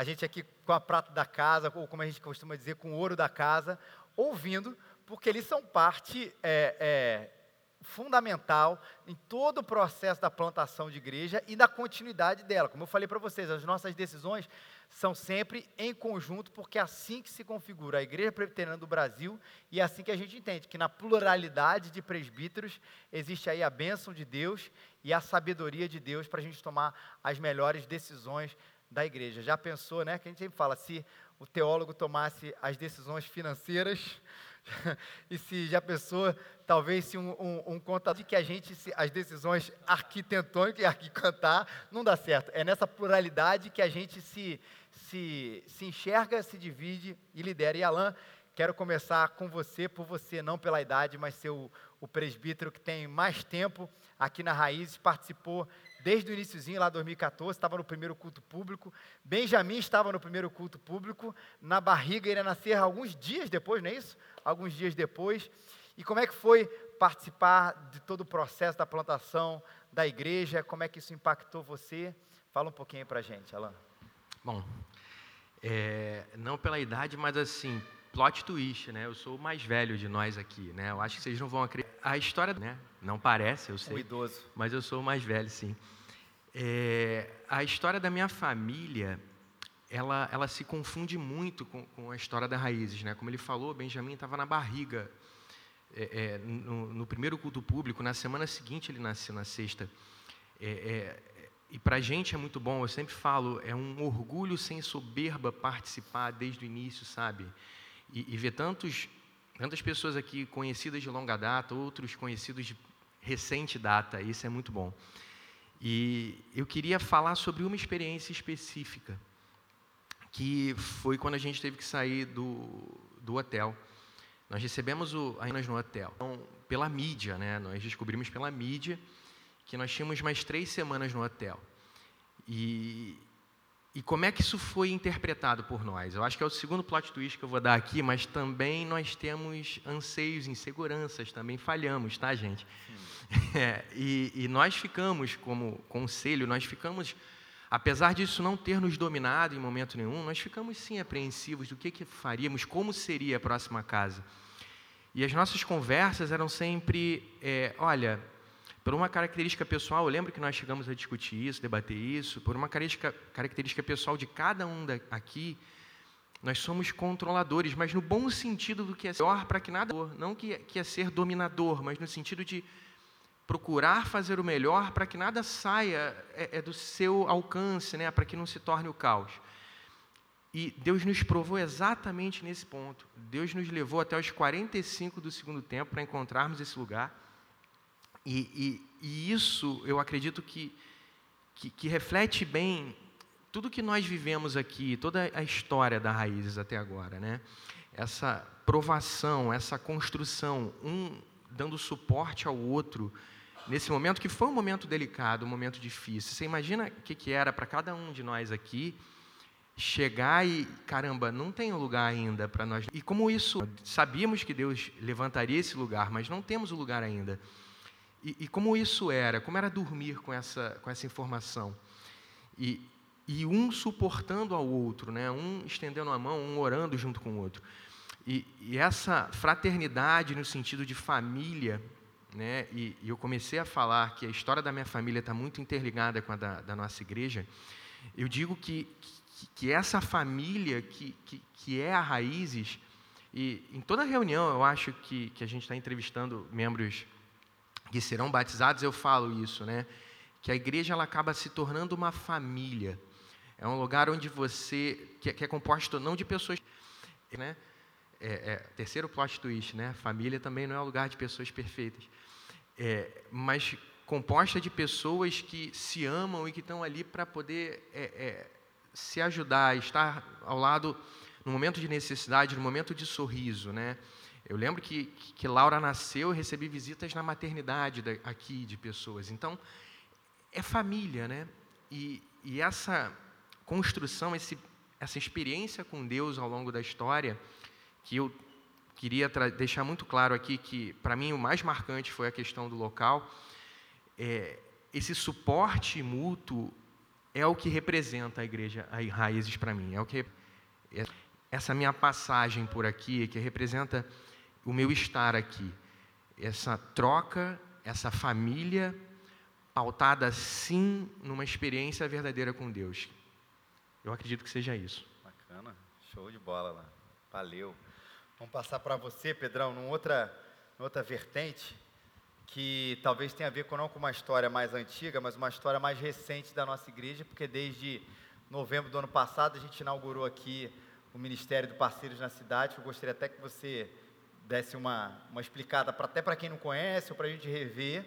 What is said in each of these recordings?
a gente aqui com a prata da casa, ou como a gente costuma dizer, com o ouro da casa, ouvindo, porque eles são parte é, é, fundamental em todo o processo da plantação de igreja e da continuidade dela. Como eu falei para vocês, as nossas decisões são sempre em conjunto, porque é assim que se configura a Igreja Presbiteriana do Brasil e é assim que a gente entende que na pluralidade de presbíteros existe aí a bênção de Deus e a sabedoria de Deus para a gente tomar as melhores decisões da igreja. Já pensou, né? Que a gente sempre fala, se o teólogo tomasse as decisões financeiras, e se já pensou, talvez se um, um, um contador que a gente, se, as decisões arquitetônicas e arquicantar, não dá certo. É nessa pluralidade que a gente se, se, se enxerga, se divide e lidera. E Alain, quero começar com você, por você, não pela idade, mas ser o, o presbítero que tem mais tempo aqui na Raízes, participou desde o iníciozinho, lá 2014, estava no primeiro culto público. Benjamin estava no primeiro culto público, na barriga iria nascer alguns dias depois, não é isso? Alguns dias depois. E como é que foi participar de todo o processo da plantação da igreja? Como é que isso impactou você? Fala um pouquinho para a gente, Alan. Bom, é, não pela idade, mas assim, plot twist, né? Eu sou o mais velho de nós aqui, né? Eu acho que vocês não vão acreditar. A história, né? Não parece, eu sei. Um idoso. Mas eu sou o mais velho, sim. É, a história da minha família, ela, ela se confunde muito com, com a história da Raízes, né? Como ele falou, Benjamin estava na barriga é, é, no, no, primeiro culto público. Na semana seguinte ele nasceu, na sexta. É, é, e para a gente é muito bom, eu sempre falo, é um orgulho sem soberba participar desde o início, sabe? e, e ver tantos, tantas pessoas aqui conhecidas de longa data, outros conhecidos de recente data, isso é muito bom. E eu queria falar sobre uma experiência específica, que foi quando a gente teve que sair do, do hotel. Nós recebemos o Apenas no hotel. Então, pela mídia, né? Nós descobrimos pela mídia que nós tínhamos mais três semanas no hotel. E, e como é que isso foi interpretado por nós? Eu acho que é o segundo plot twist que eu vou dar aqui, mas também nós temos anseios, inseguranças, também falhamos, tá, gente? É, e, e nós ficamos, como conselho, nós ficamos, apesar disso não ter nos dominado em momento nenhum, nós ficamos sim apreensivos do que, que faríamos, como seria a próxima casa. E as nossas conversas eram sempre: é, olha, por uma característica pessoal, eu lembro que nós chegamos a discutir isso, debater isso, por uma característica, característica pessoal de cada um aqui, nós somos controladores, mas no bom sentido do que é melhor para que nada, não que, que é ser dominador, mas no sentido de procurar fazer o melhor para que nada saia é, é do seu alcance, né, para que não se torne o caos. E Deus nos provou exatamente nesse ponto. Deus nos levou até os 45 do segundo tempo para encontrarmos esse lugar. E, e, e isso eu acredito que, que, que, reflete bem tudo que nós vivemos aqui, toda a história da Raízes até agora. Né? Essa provação, essa construção, um dando suporte ao outro, nesse momento que foi um momento delicado, um momento difícil. Você imagina o que, que era para cada um de nós aqui chegar e, caramba, não tem um lugar ainda para nós. E como isso, sabíamos que Deus levantaria esse lugar, mas não temos o lugar ainda. E, e, como isso era, como era dormir com essa, com essa informação. E, e um suportando ao outro, né? um estendendo a mão, um orando junto com o outro. E, e essa fraternidade no sentido de família, né? E, eu comecei a falar que a história da minha família está muito interligada com a da, da, nossa igreja. Eu digo que, que, que essa família que, que, que é a Raízes, e em toda reunião eu acho que, que a gente está entrevistando membros que serão batizados, eu falo isso, né? Que a igreja ela acaba se tornando uma família. É um lugar onde você, que, é, que é composto não de pessoas, né? É, é, terceiro plot twist, né? Família também não é um lugar de pessoas perfeitas, é, mas composta de pessoas que se amam e que estão ali para poder é, é, se ajudar, estar ao lado no momento de necessidade, no momento de sorriso, né? Eu lembro que, que Laura nasceu e recebi visitas na maternidade aqui de pessoas. Então, é família, né? E, e essa construção, esse, essa experiência com Deus ao longo da história, que eu queria deixar muito claro aqui que, para mim, o mais marcante foi a questão do local. É, esse suporte mútuo é o que representa a igreja a Raízes para mim. É o que essa minha passagem por aqui, que representa o meu estar aqui. Essa troca, essa família pautada sim numa experiência verdadeira com Deus. Eu acredito que seja isso. Bacana, show de bola lá. Valeu. Vamos passar para você, Pedrão, numa outra, numa outra vertente que talvez tenha a ver com não com uma história mais antiga, mas uma história mais recente da nossa igreja, porque desde novembro do ano passado a gente inaugurou aqui o Ministério do Parceiros na cidade. Eu gostaria até que você desse uma, uma explicada, pra, até para quem não conhece, ou para a gente rever,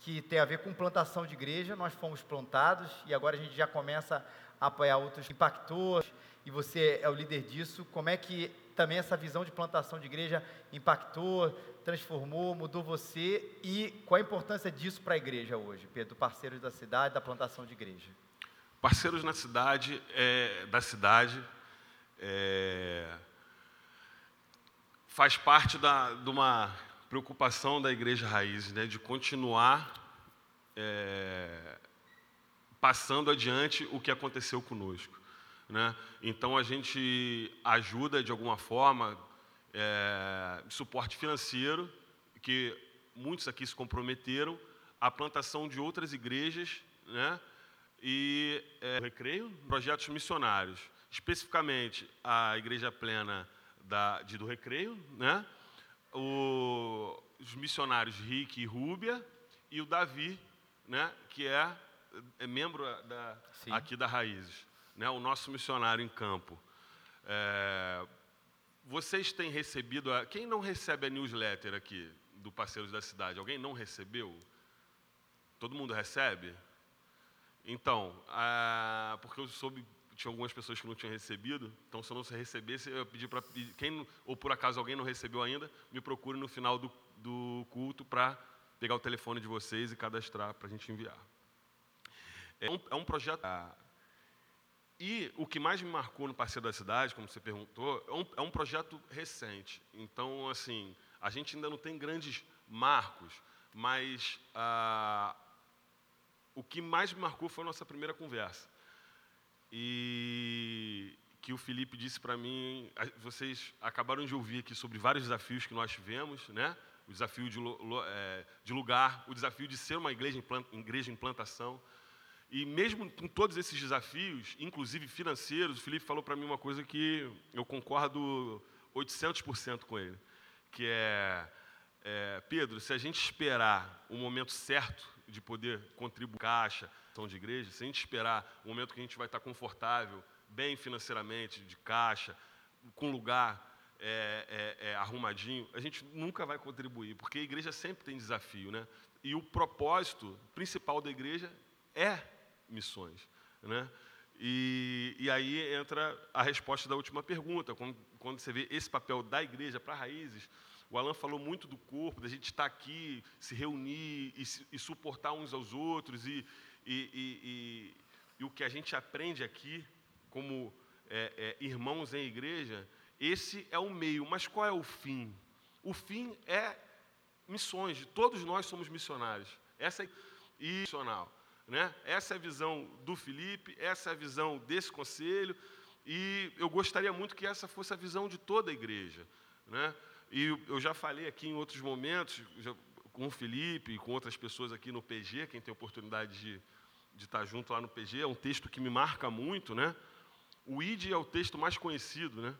que tem a ver com plantação de igreja. Nós fomos plantados e agora a gente já começa a apoiar outros. Impactou, e você é o líder disso. Como é que também essa visão de plantação de igreja impactou, transformou, mudou você e qual a importância disso para a igreja hoje, Pedro, parceiros da cidade, da plantação de igreja? Parceiros na cidade, é, da cidade, é, faz parte da, de uma preocupação da Igreja Raiz, né, de continuar é, passando adiante o que aconteceu conosco. Né? Então a gente ajuda de alguma forma, é, suporte financeiro, que muitos aqui se comprometeram, a plantação de outras igrejas, né? e é, recreio, projetos missionários, especificamente a Igreja Plena da, de, do Recreio, né? O, os missionários Rick e Rúbia, e o Davi, né? que é, é membro da, aqui da Raízes né, o nosso missionário em campo. É, vocês têm recebido. A, quem não recebe a newsletter aqui do Parceiros da Cidade? Alguém não recebeu? Todo mundo recebe? Então, a, porque eu soube tinha algumas pessoas que não tinham recebido, então se eu não recebesse, eu pedi para quem ou por acaso alguém não recebeu ainda, me procure no final do, do culto para pegar o telefone de vocês e cadastrar para a gente enviar. É um, é um projeto e o que mais me marcou no Parceiro da Cidade, como você perguntou, é um, é um projeto recente. Então, assim, a gente ainda não tem grandes marcos, mas ah, o que mais me marcou foi a nossa primeira conversa. E que o Felipe disse para mim, vocês acabaram de ouvir aqui sobre vários desafios que nós tivemos, né? O desafio de, é, de lugar, o desafio de ser uma igreja em, igreja em plantação, e mesmo com todos esses desafios, inclusive financeiros, o Felipe falou para mim uma coisa que eu concordo 800% com ele, que é, é, Pedro, se a gente esperar o momento certo de poder contribuir caixa, são de igreja, se a gente esperar o momento que a gente vai estar confortável, bem financeiramente, de caixa, com lugar é, é, é, arrumadinho, a gente nunca vai contribuir, porque a igreja sempre tem desafio, né? E o propósito principal da igreja é missões. Né? E, e, aí entra a resposta da última pergunta, quando, quando você vê esse papel da igreja para raízes. O Alan falou muito do corpo, da gente estar aqui, se reunir e, e suportar uns aos outros, e, e, o que a gente aprende aqui, como é, é, irmãos em igreja, esse é o meio, mas qual é o fim? O fim é missões, todos nós somos missionários. Essa é missional. Né? Essa é a visão do Felipe, essa é a visão desse conselho, e eu gostaria muito que essa fosse a visão de toda a igreja. Né? E eu já falei aqui em outros momentos, já, com o Felipe e com outras pessoas aqui no PG, quem tem oportunidade de, de estar junto lá no PG, é um texto que me marca muito. Né? O ID é o texto mais conhecido, né?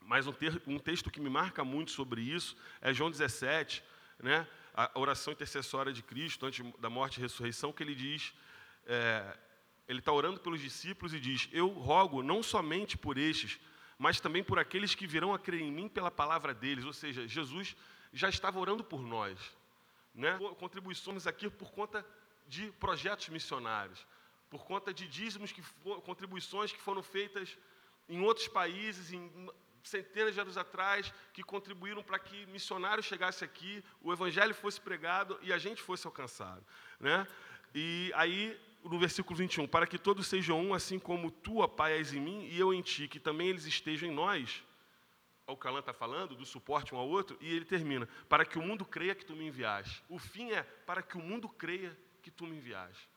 mas um, ter, um texto que me marca muito sobre isso é João 17, né? a oração intercessória de Cristo antes da morte e ressurreição, que ele diz, é, ele está orando pelos discípulos e diz: Eu rogo não somente por estes, mas também por aqueles que virão a crer em mim pela palavra deles. Ou seja, Jesus já estava orando por nós. Né? Contribuições aqui por conta de projetos missionários, por conta de dízimos, que for, contribuições que foram feitas em outros países, em centenas de anos atrás, que contribuíram para que missionários chegassem aqui, o evangelho fosse pregado e a gente fosse alcançado. Né? E aí, no versículo 21, para que todos sejam um, assim como tu, Pai, és em mim e eu em ti, que também eles estejam em nós. O Calan está falando do suporte um ao outro, e ele termina, para que o mundo creia que tu me enviaste. O fim é para que o mundo creia que tu me enviaste.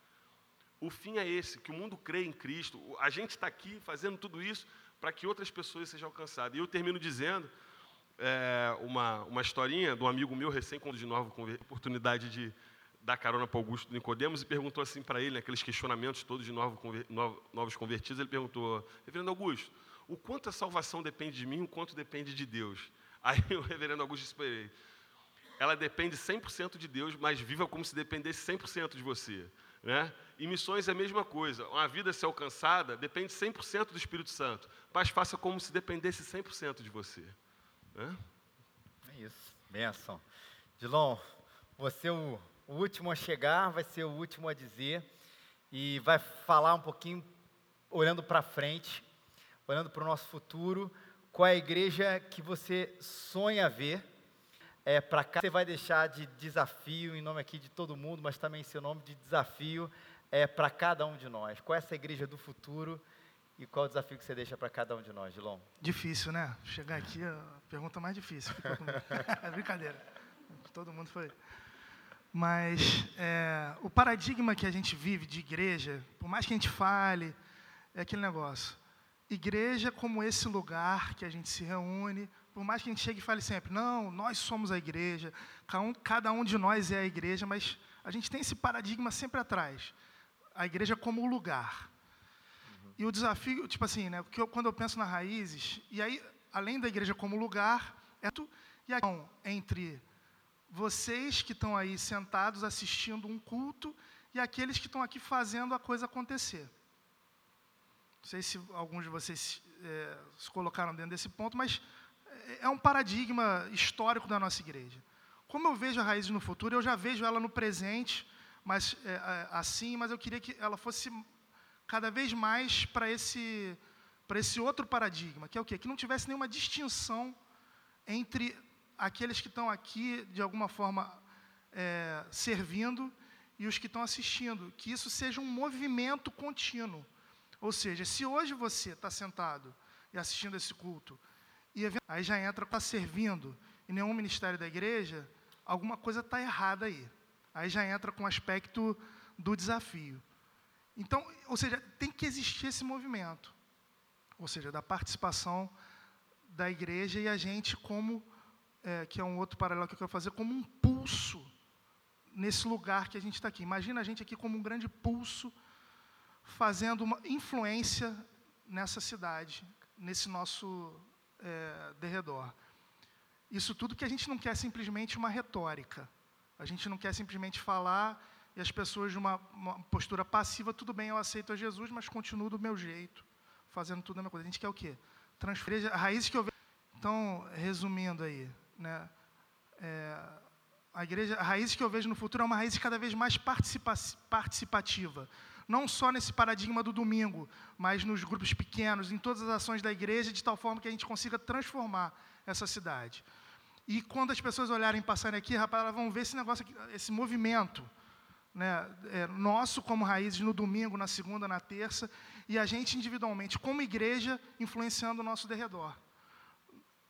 O fim é esse, que o mundo crê em Cristo. A gente está aqui fazendo tudo isso para que outras pessoas sejam alcançadas. E eu termino dizendo é, uma, uma historinha de um amigo meu, recém quando de novo, com oportunidade de dar carona para Augusto Nicodemos, e perguntou assim para ele, naqueles questionamentos todos de novo, novos convertidos, ele perguntou, reverendo Augusto, o quanto a salvação depende de mim, o quanto depende de Deus? Aí o reverendo Augusto disse para ele, ela depende 100% de Deus, mas viva como se dependesse 100% de você. Né? E missões é a mesma coisa. Uma vida ser alcançada depende 100% do Espírito Santo, mas faça como se dependesse 100% de você. Né? É isso. Benção. Dilon, você é o, o último a chegar, vai ser o último a dizer e vai falar um pouquinho olhando para frente, olhando para o nosso futuro, qual é a igreja que você sonha ver é, para cá você vai deixar de desafio, em nome aqui de todo mundo, mas também em seu nome de desafio é, para cada um de nós. Qual é essa igreja do futuro e qual o desafio que você deixa para cada um de nós, Dilon? Difícil, né? Chegar aqui é a pergunta mais difícil. é brincadeira. Todo mundo foi. Mas é, o paradigma que a gente vive de igreja, por mais que a gente fale, é aquele negócio. Igreja como esse lugar que a gente se reúne por mais que a gente chegue e fale sempre, não, nós somos a igreja, cada um, cada um de nós é a igreja, mas a gente tem esse paradigma sempre atrás. A igreja como o lugar. Uhum. E o desafio, tipo assim, né, que eu, quando eu penso nas raízes, e aí, além da igreja como lugar, é tu, e a entre vocês que estão aí sentados assistindo um culto e aqueles que estão aqui fazendo a coisa acontecer. Não sei se alguns de vocês é, se colocaram dentro desse ponto, mas é um paradigma histórico da nossa igreja. Como eu vejo a raiz no futuro, eu já vejo ela no presente, mas é, é, assim, mas eu queria que ela fosse cada vez mais para esse para esse outro paradigma, que é o quê? Que não tivesse nenhuma distinção entre aqueles que estão aqui de alguma forma é, servindo e os que estão assistindo, que isso seja um movimento contínuo. Ou seja, se hoje você está sentado e assistindo esse culto, e aí já entra para servindo em nenhum ministério da igreja, alguma coisa está errada aí. Aí já entra com o aspecto do desafio. Então, ou seja, tem que existir esse movimento, ou seja, da participação da igreja e a gente como, é, que é um outro paralelo que eu quero fazer, como um pulso nesse lugar que a gente está aqui. Imagina a gente aqui como um grande pulso, fazendo uma influência nessa cidade, nesse nosso é, derredor. Isso tudo que a gente não quer simplesmente uma retórica. A gente não quer simplesmente falar e as pessoas de uma, uma postura passiva, tudo bem, eu aceito a Jesus, mas continuo do meu jeito, fazendo tudo a mesma coisa. A gente quer o quê? Transferir raiz que eu vejo. Então, resumindo aí, né? É, a igreja, a raiz que eu vejo no futuro é uma raiz cada vez mais participa participativa não só nesse paradigma do domingo, mas nos grupos pequenos, em todas as ações da igreja, de tal forma que a gente consiga transformar essa cidade. E quando as pessoas olharem passarem aqui, rapaz, elas vão ver esse negócio, aqui, esse movimento né, é, nosso como raízes no domingo, na segunda, na terça, e a gente individualmente, como igreja, influenciando o nosso derredor,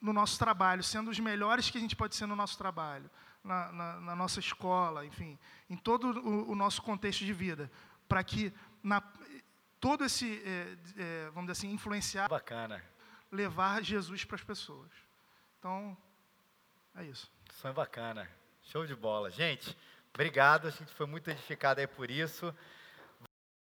no nosso trabalho, sendo os melhores que a gente pode ser no nosso trabalho, na, na, na nossa escola, enfim, em todo o, o nosso contexto de vida para que na, todo esse, é, é, vamos dizer assim, influenciar, Bacana. levar Jesus para as pessoas. Então, é isso. Sonho bacana. Show de bola. Gente, obrigado. A gente foi muito edificado aí por isso.